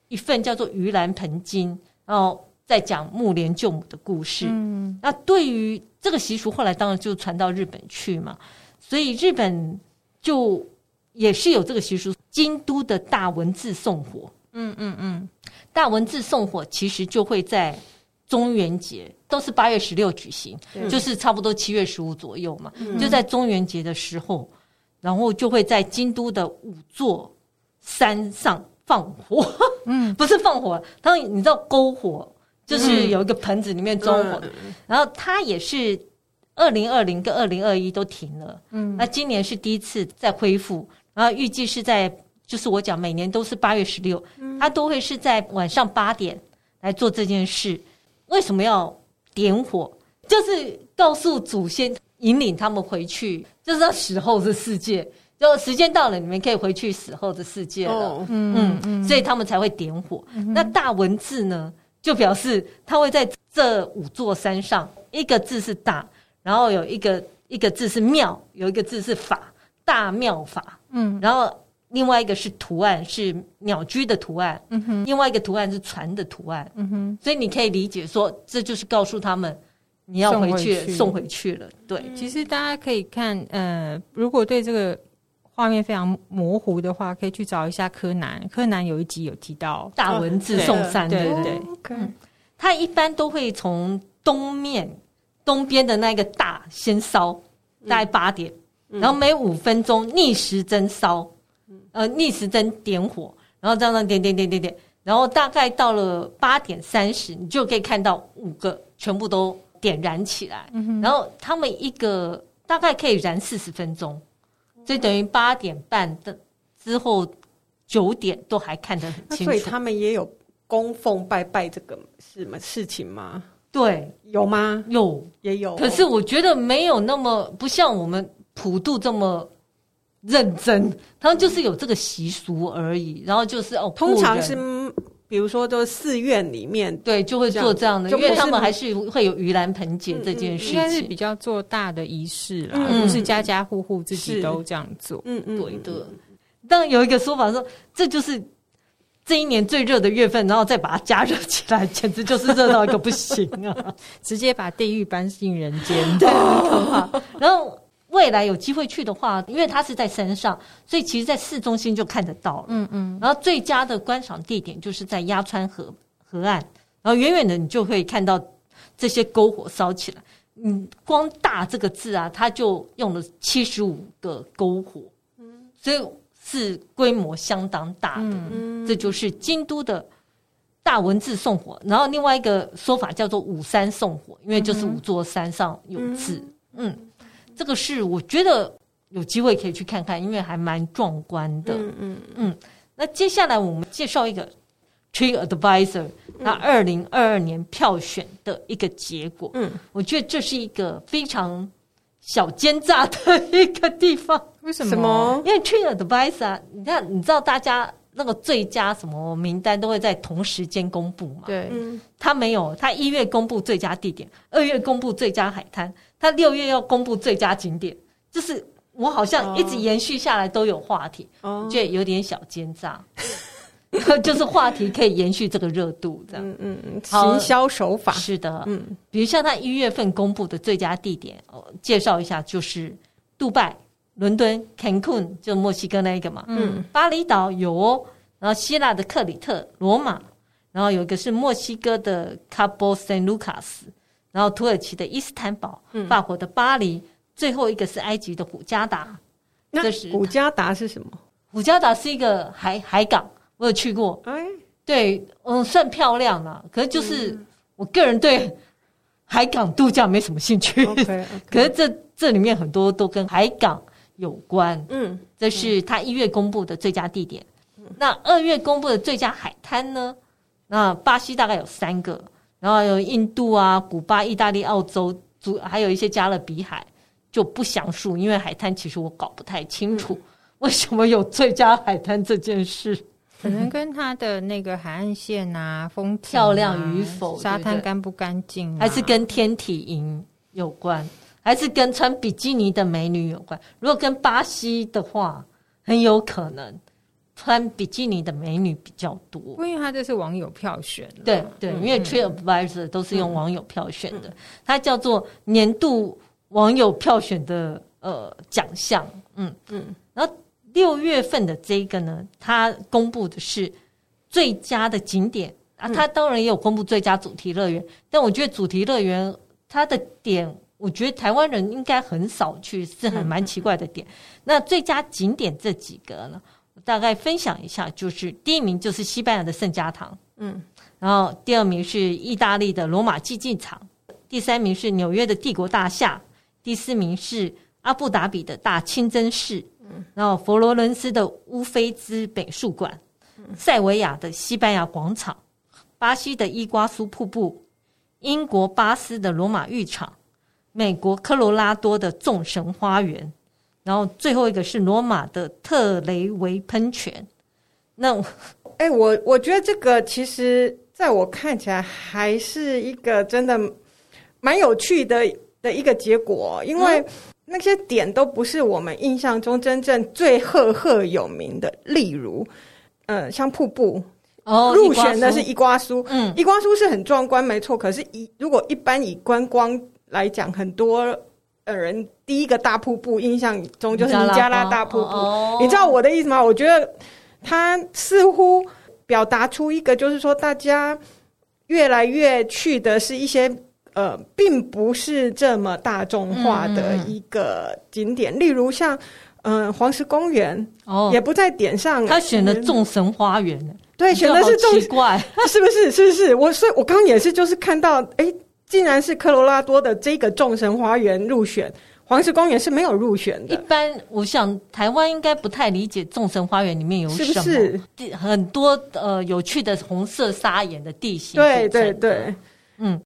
一份叫做《盂兰盆经》，然后再讲木莲救母的故事。嗯，那对于这个习俗后来当然就传到日本去嘛，所以日本就也是有这个习俗。京都的大文字送火，嗯嗯嗯，大文字送火其实就会在中元节，都是八月十六举行，嗯、就是差不多七月十五左右嘛，嗯、就在中元节的时候，然后就会在京都的五座山上放火，嗯，不是放火，他们你知道篝火。就是有一个盆子里面装火，嗯、然后它也是二零二零跟二零二一都停了，嗯，那今年是第一次再恢复，然后预计是在就是我讲每年都是八月十六，它都会是在晚上八点来做这件事。为什么要点火？就是告诉祖先，引领他们回去，就是要死后的世界，就时间到了，你们可以回去死后的世界了。哦、嗯嗯，嗯，所以他们才会点火。嗯、那大文字呢？就表示他会在这五座山上，一个字是大，然后有一个一个字是妙，有一个字是法，大妙法。嗯，然后另外一个是图案，是鸟居的图案。嗯哼，另外一个图案是船的图案。嗯哼，所以你可以理解说，这就是告诉他们你要回去，送回去，送回去了。对，其实大家可以看，呃，如果对这个。画面非常模糊的话，可以去找一下柯南。柯南有一集有提到大文字送山，对对对。他一般都会从东面东边的那个大先烧，大概八点，然后每五分钟逆时针烧，呃，逆时针点火，然后这样点点点点点，然后大概到了八点三十，你就可以看到五个全部都点燃起来。然后他们一个大概可以燃四十分钟。所以等于八点半的之后九点都还看得很清楚。所以他们也有供奉拜拜这个什么事情吗？对，有吗？有，也有。可是我觉得没有那么不像我们普渡这么认真，他们就是有这个习俗而已。然后就是哦，通常是。比如说，都寺院里面对就会做这样的，因为他们还是会有盂兰盆节这件事情，应该是比较做大的仪式啦，不是家家户户自己都这样做。嗯嗯，对的。当然有一个说法说，这就是这一年最热的月份，然后再把它加热起来，简直就是热到一个不行啊！直接把地狱搬进人间，对，很可怕。然后未来有机会去的话，因为它是在山上，所以其实在市中心就看得到了。嗯嗯。然后最佳的观赏地点就是在鸭川河河岸，然后远远的你就会看到这些篝火烧起来。嗯，光“大”这个字啊，它就用了七十五个篝火，嗯，所以是规模相当大的。嗯，这就是京都的大文字送火。然后另外一个说法叫做“五山送火”，因为就是五座山上有字。嗯，嗯，这个是我觉得有机会可以去看看，因为还蛮壮观的。嗯嗯嗯。那接下来我们介绍一个。TripAdvisor，那二零二二年票选的一个结果，嗯，我觉得这是一个非常小奸诈的一个地方。为什么？因为 TripAdvisor，你看，你知道大家那个最佳什么名单都会在同时间公布嘛？对，他没有，他一月公布最佳地点，二月公布最佳海滩，他六月要公布最佳景点，就是我好像一直延续下来都有话题，哦，觉得有点小奸诈。就是话题可以延续这个热度，这样。嗯嗯嗯，行销手法是的。嗯，比如像他一月份公布的最佳地点，哦，介绍一下，就是杜拜、伦敦、Cancun，就墨西哥那一个嘛。嗯，巴厘岛有哦，然后希腊的克里特、罗马，然后有一个是墨西哥的 Cabo San Lucas，然后土耳其的伊斯坦堡，法国的巴黎，最后一个是埃及的古加达。这是古加达是什么？古加达是一个海海港。我有去过，哎，对，嗯，算漂亮了。可是就是我个人对海港度假没什么兴趣。Okay, okay. 可是这这里面很多都跟海港有关。嗯，这是他一月公布的最佳地点。嗯，那二月公布的最佳海滩呢？那巴西大概有三个，然后有印度啊、古巴、意大利、澳洲，主还有一些加勒比海，就不详述，因为海滩其实我搞不太清楚，嗯，为什么有最佳海滩这件事。可能跟它的那个海岸线啊、风、啊、漂亮与否、沙滩干不干净、啊，还是跟天体营有关，还是跟穿比基尼的美女有关？如果跟巴西的话，很有可能穿比基尼的美女比较多。因为它这是网友票选，对对，因为 TripAdvisor 都是用网友票选的，嗯、它叫做年度网友票选的呃奖项。嗯嗯，然后。六月份的这个呢，它公布的是最佳的景点啊，它当然也有公布最佳主题乐园，嗯、但我觉得主题乐园它的点，我觉得台湾人应该很少去，是很蛮奇怪的点。嗯、那最佳景点这几个呢，我大概分享一下，就是第一名就是西班牙的圣家堂，嗯，然后第二名是意大利的罗马竞技场，第三名是纽约的帝国大厦，第四名是阿布达比的大清真寺。然后，佛罗伦斯的乌菲兹美术馆，塞维亚的西班牙广场，巴西的伊瓜苏瀑布，英国巴斯的罗马浴场，美国科罗拉多的众神花园，然后最后一个是罗马的特雷维喷泉。那，哎，我我觉得这个其实在我看起来还是一个真的蛮有趣的的一个结果，因为。那些点都不是我们印象中真正最赫赫有名的，例如，呃，像瀑布哦，入选的是伊瓜苏，嗯，伊瓜苏是很壮观，没错。可是以，以如果一般以观光来讲，很多呃人第一个大瀑布印象中就是尼加拉大瀑布，哦，你知道我的意思吗？我觉得它似乎表达出一个，就是说大家越来越去的是一些。呃，并不是这么大众化的一个景点，嗯、例如像，嗯、呃，黄石公园哦，也不在点上。他选的众神花园，对，选的是众奇怪，是不是？是不是？我所以，我刚刚也是，就是看到，哎，竟然是科罗拉多的这个众神花园入选，黄石公园是没有入选的。一般，我想台湾应该不太理解众神花园里面有什么，是不是？很多呃有趣的红色砂岩的地形，对对对，嗯。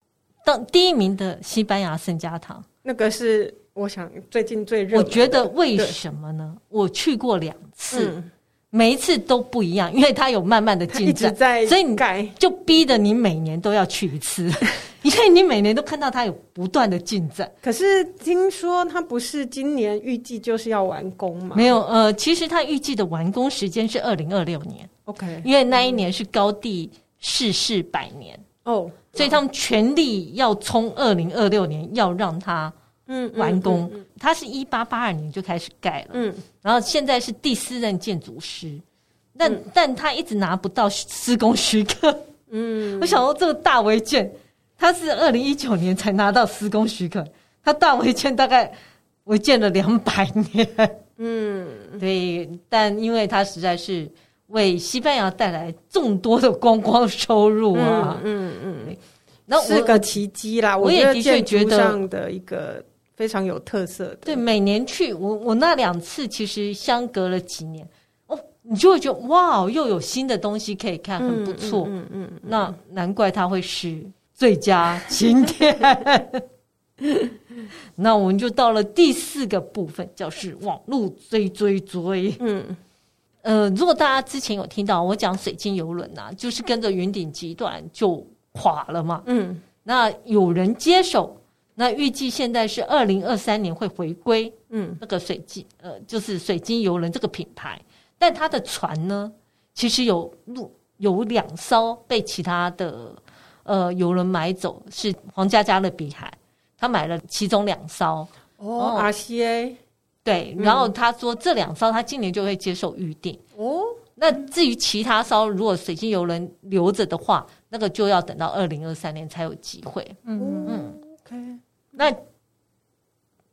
当第一名的西班牙圣家堂，那个是我想最近最热。我觉得为什么呢？我去过两次，嗯、每一次都不一样，因为它有慢慢的进展，所以你就逼得你每年都要去一次，因为你每年都看到它有不断的进展。可是听说它不是今年预计就是要完工吗？没有，呃，其实它预计的完工时间是二零二六年。OK，因为那一年是高地逝世百年哦，所以他们全力要冲二零二六年要让它嗯完工。他是一八八二年就开始盖了，嗯，然后现在是第四任建筑师，但但他一直拿不到施工许可，嗯，我想说这个大违建，他是二零一九年才拿到施工许可，他大违建大概违建了两百年，嗯，对，但因为他实在是。为西班牙带来众多的观光收入啊！嗯嗯，嗯那是个奇迹啦！我也的确觉得上的一个非常有特色的。对，每年去我我那两次其实相隔了几年哦，你就会觉得哇，又有新的东西可以看，很不错。嗯嗯，嗯，嗯，嗯，那难怪它会是最佳景点。那我们就到了第四个部分，就是网路追追追。嗯。呃，如果大家之前有听到我讲水晶游轮呐，就是跟着云顶集团就垮了嘛。嗯，那有人接手，那预计现在是二零二三年会回归。嗯，那个水晶呃，就是水晶游轮这个品牌，但它的船呢，其实有路有两艘被其他的呃游轮买走，是皇家加勒比海，他买了其中两艘。哦，RCA。对，然后他说这两艘他今年就会接受预定哦。那至于其他艘，如果水晶游轮留着的话，那个就要等到二零二三年才有机会。嗯嗯，OK。那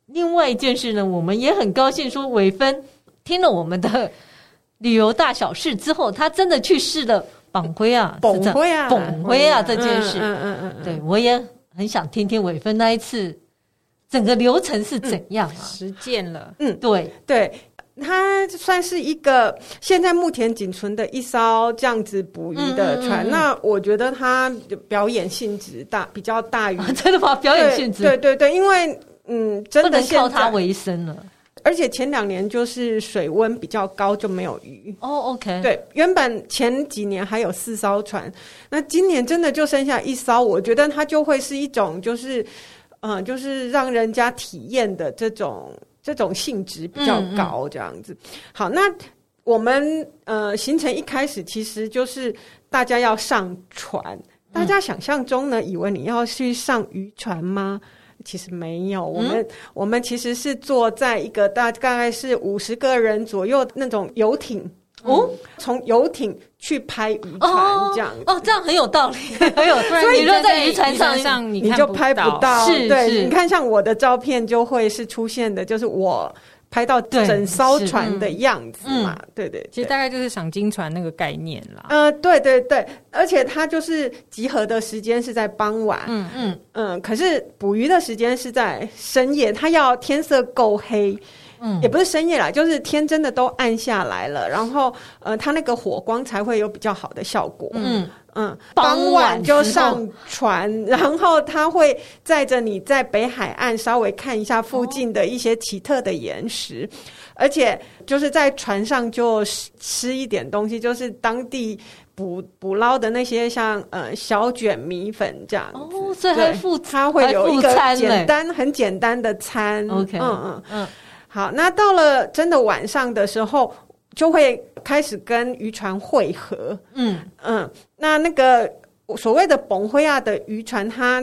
另外一件事呢，我们也很高兴，说伟芬听了我们的旅游大小事之后，他真的去试了绑灰啊，绑灰啊，绑灰啊这件事。嗯嗯嗯，对，我也很想听听伟芬那一次。整个流程是怎样啊？实践了，嗯，对对，它算是一个现在目前仅存的一艘这样子捕鱼的船。嗯嗯嗯，那我觉得它表演性质大，比较大于、啊、真的吗？表演性质，对对对，因为嗯，真的靠它为生了。而且前两年就是水温比较高，就没有鱼。哦、oh，OK，对，原本前几年还有四艘船，那今年真的就剩下一艘。我觉得它就会是一种就是。嗯，就是让人家体验的这种这种性质比较高，这样子。嗯嗯。好，那我们呃行程一开始其实就是大家要上船。大家想象中呢，以为你要去上渔船吗？其实没有，我们、嗯、我们其实是坐在一个大概是五十个人左右那种游艇。哦，从游艇去拍渔船这样哦，这样很有道理，很有。所以你说在渔船上上你就拍不到，是对。你看像我的照片就会是出现的，就是我拍到整艘船的样子嘛，对对。其实大概就是赏金船那个概念啦。呃，对对对，而且它就是集合的时间是在傍晚，嗯嗯嗯，可是捕鱼的时间是在深夜，它要天色够黑。嗯，也不是深夜啦，就是天真的都暗下来了，然后呃，它那个火光才会有比较好的效果。嗯嗯，傍晚就上船，然后他会载着你在北海岸稍微看一下附近的一些奇特的岩石，哦、而且就是在船上就吃一点东西，就是当地捕捕捞的那些像呃小卷米粉这样子。哦，所以还附他会有一个简单很简单的餐。OK，嗯嗯嗯。嗯好，那到了真的晚上的时候，就会开始跟渔船汇合。嗯。嗯，那那个所谓的崩灰亚的渔船，它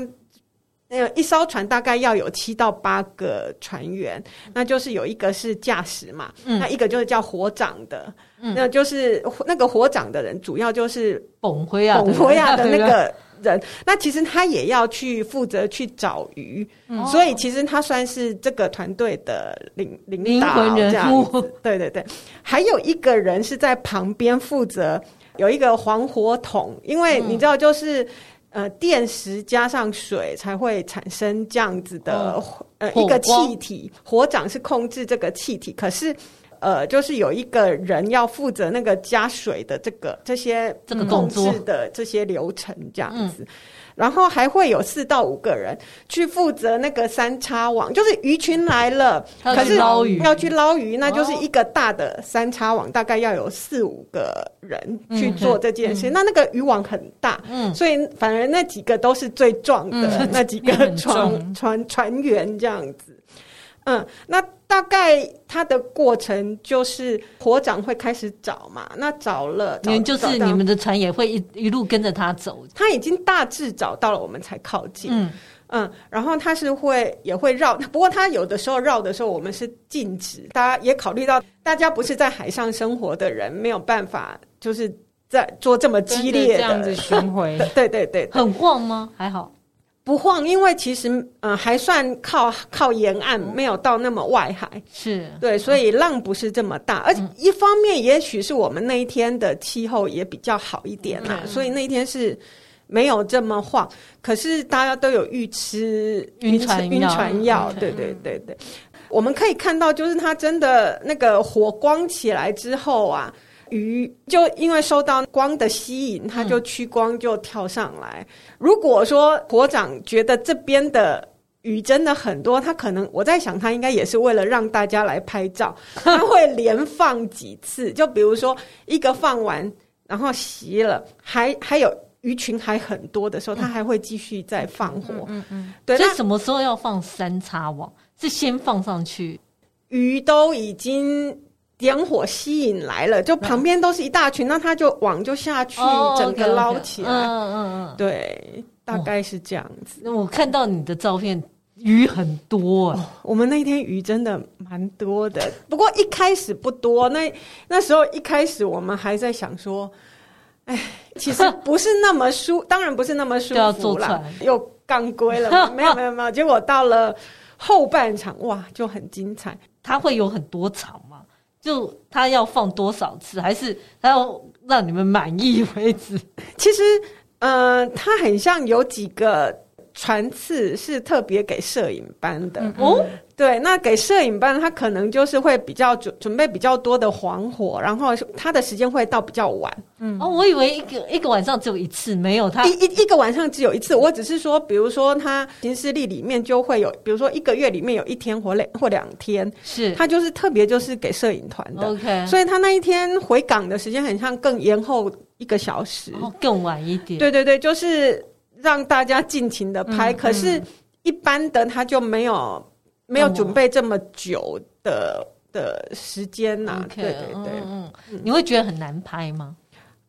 那个一艘船大概要有七到八个船员，那就是有一个是驾驶嘛，嗯、那一个就是叫火长的，嗯、那就是那个火长的人，主要就是崩灰亚崩灰亚的那个。人，那其实他也要去负责去找鱼，嗯、所以其实他算是这个团队的领领导这样子。对对对，还有一个人是在旁边负责有一个黄火桶，因为你知道，就是、嗯、呃电石加上水才会产生这样子的、哦、呃一个气体，火掌是控制这个气体，可是。呃，就是有一个人要负责那个加水的这个这些这个控制的这些流程这样子，嗯、然后还会有四到五个人去负责那个三叉网，就是鱼群来了，可是捞鱼。要去捞鱼，那就是一个大的三叉网，大概要有四五个人去做这件事。嗯、那那个渔网很大，嗯，所以反而那几个都是最壮的、嗯、那几个 船船船员这样子。嗯，那大概它的过程就是火长会开始找嘛，那找了，找就是你们的船也会一一路跟着他走，他已经大致找到了，我们才靠近。嗯嗯，然后他是会也会绕，不过他有的时候绕的时候，我们是禁止。大家也考虑到，大家不是在海上生活的人，没有办法就是在做这么激烈的这样子巡回。对对对，很晃吗？还好。不晃，因为其实呃还算靠靠沿岸，没有到那么外海，是对，所以浪不是这么大。而且一方面，也许是我们那一天的气候也比较好一点啦，所以那一天是没有这么晃。可是大家都有预吃晕船晕船药，对对对对。我们可以看到，就是它真的那个火光起来之后啊。鱼就因为受到光的吸引，它就趋光就跳上来。嗯、如果说火长觉得这边的鱼真的很多，他可能我在想，他应该也是为了让大家来拍照，他会连放几次。就比如说一个放完，然后熄了，还还有鱼群还很多的时候，他还会继续再放火。嗯嗯，嗯，对。所以什么时候要放三叉网？是先放上去，鱼都已经。点火吸引来了，就旁边都是一大群，那他就网就下去，整个捞起来。嗯嗯嗯，对，大概是这样子。那我看到你的照片，鱼很多啊。我们那天鱼真的蛮多的，不过一开始不多。那那时候一开始我们还在想说，哎，其实不是那么舒，当然不是那么舒服了，又杠龟了。没有没有没有，结果到了后半场，哇，就很精彩。它会有很多场吗？就他要放多少次，还是他要让你们满意为止？其实，呃，他很像有几个船次是特别给摄影班的哦。嗯对，那给摄影班，他可能就是会比较准准备比较多的黄火，然后他的时间会到比较晚。嗯，哦，我以为一个一个晚上只有一次，没有他一一一个晚上只有一次。我只是说，比如说他行事历里面就会有，比如说一个月里面有一天或两或两天，是他就是特别就是给摄影团的。OK，所以他那一天回港的时间很像更延后一个小时，哦，更晚一点。对对对，就是让大家尽情的拍。嗯，可是，一般的他就没有。没有准备这么久的的时间呐、啊，okay, 对对对，嗯，你会觉得很难拍吗？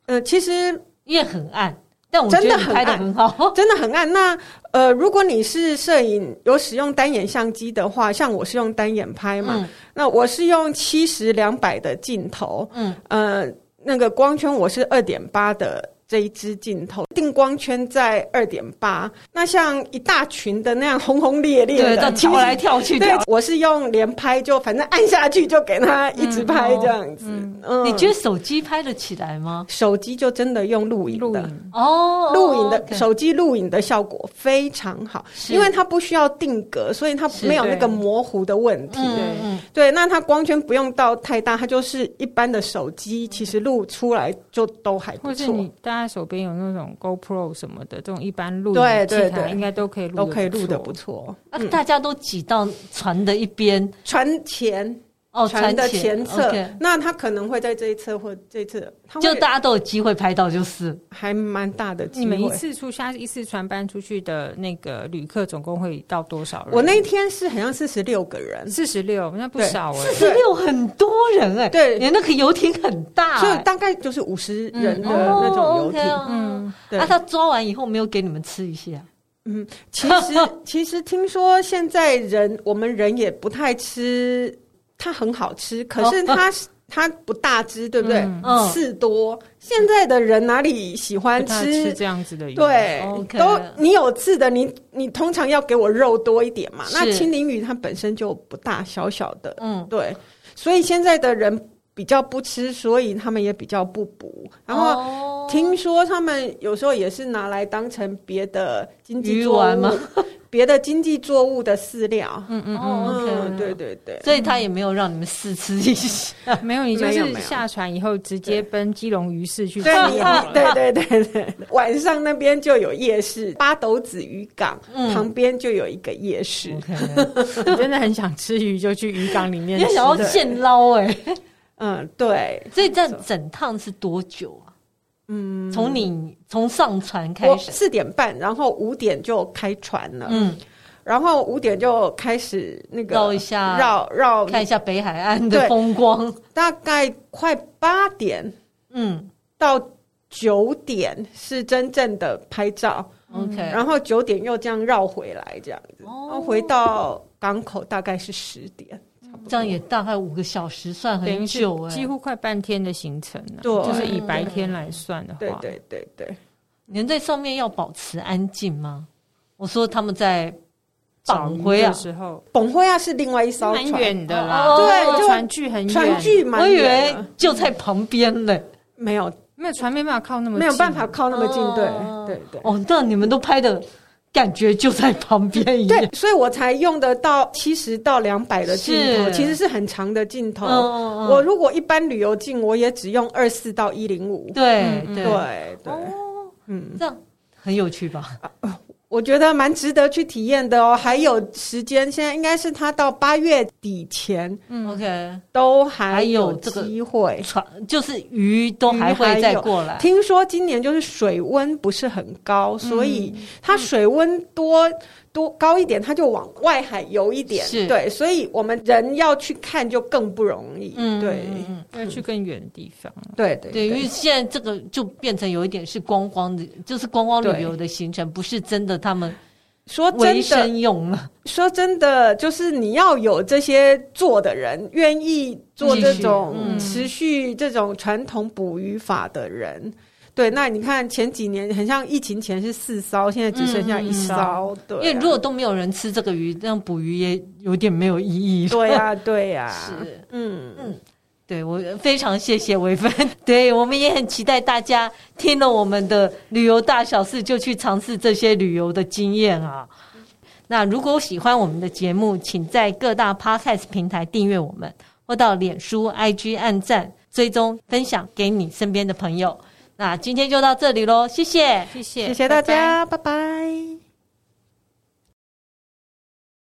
呃，其实也很暗，但我觉得拍的很好，真的很暗。那呃，如果你是摄影有使用单眼相机的话，像我是用单眼拍嘛，嗯、那我是用七十两百的镜头，嗯呃，那个光圈我是二点八的。这一支镜头定光圈在二点八，那像一大群的那样 轰轰烈烈的跳来跳去对，我是用连拍，就反正按下去就给他一直拍这样子。嗯，嗯，你觉得手机拍得起来吗？手机就真的用录影的。哦，录影的、手机录影的效果非常好，因为它不需要定格，所以它没有那个模糊的问题。对，那它光圈不用到太大，它就是一般的手机，其实录出来就都还不错。手边有那种 GoPro 什么的，这种一般录影器材应该都可以录，都可以录的不错。那大家都挤到船的一边，船前。哦，船的前侧，okay. 那他可能会在这一侧或这一侧，就大家都有机会拍到，就是还蛮大的机会。你们一次出下一次船班出去的那个旅客总共会到多少人？我那一天是好像四十六个人，四十六，那不少哎，四十六很多人哎，对，你那个游艇很大，所以大概就是五十人的那种游艇。嗯，哦 okay 哦、嗯对啊，他抓完以后没有给你们吃一下？嗯，其实 其实听说现在人我们人也不太吃。它很好吃，可是它、哦、它不大只，对不对？嗯，刺多。现在的人哪里喜欢吃，吃这样子的鱼？对，okay. 都你有刺的，你你通常要给我肉多一点嘛。那青鳞鱼它本身就不大，小小的，嗯，对。所以现在的人比较不吃，所以他们也比较不补。然后听说他们有时候也是拿来当成别的经济作物吗？别的经济作物的饲料，嗯嗯嗯对对对，所以他也没有让你们试吃一下，没有，你就是下船以后直接奔基隆鱼市去吃。对对对对对，晚上那边就有夜市，八斗子渔港、嗯、旁边就有一个夜市。真的很想吃鱼，就去渔港里面吃。你想要现捞哎，嗯，对。所以这整趟是多久啊？嗯，从你从上船开始，四点半，然后五点就开船了。嗯，然后五点就开始那个绕一下，绕绕看一下北海岸的风光。大概快八点，嗯，到九点是真正的拍照。OK，然后九点又这样绕回来，这样子，然后回到港口大概是十点，这样也大概五个小时，算很久，几乎快半天的行程了。对，就是以白天来算的话，对对对对。你们在上面要保持安静吗？我说他们在绑灰的时候，绑灰啊是另外一艘船，蛮远的啦，对，船距很远，船距蛮远，我以为就在旁边嘞，没有。没有船没办法靠那么近，没有办法靠那么近，对对对。哦，那你们都拍的感觉就在旁边一样，对，所以我才用得到七十到两百的镜头，其实是很长的镜头。我如果一般旅游镜，我也只用二四到一零五。对对对，嗯，这样很有趣吧？我觉得蛮值得去体验的哦，还有时间，现在应该是他到八月底前，嗯，OK，都还有这个机会，船就是鱼都还会再过来。听说今年就是水温不是很高，所以它水温多。多高一点，它就往外海游一点，是。对，所以我们人要去看就更不容易，嗯，对，要去更远的地方，对对对，因为现在这个就变成有一点是观光的，就是观光旅游的行程，不是真的他们说真的用了。说真的，就是你要有这些做的人，愿意做这种持续这种传统捕鱼法的人。对，那你看前几年很像疫情前是四艘，现在只剩下一艘。嗯、对、啊，因为如果都没有人吃这个鱼，这样捕鱼也有点没有意义。对呀、啊，对呀、啊，是，嗯嗯，对我非常谢谢微芬。对我们也很期待大家听了我们的旅游大小事，就去尝试这些旅游的经验啊。那如果喜欢我们的节目，请在各大 Podcast 平台订阅我们，或到脸书、IG 按赞、追踪、分享给你身边的朋友。那今天就到这里喽，谢谢，谢谢，谢谢大家，拜拜。拜拜。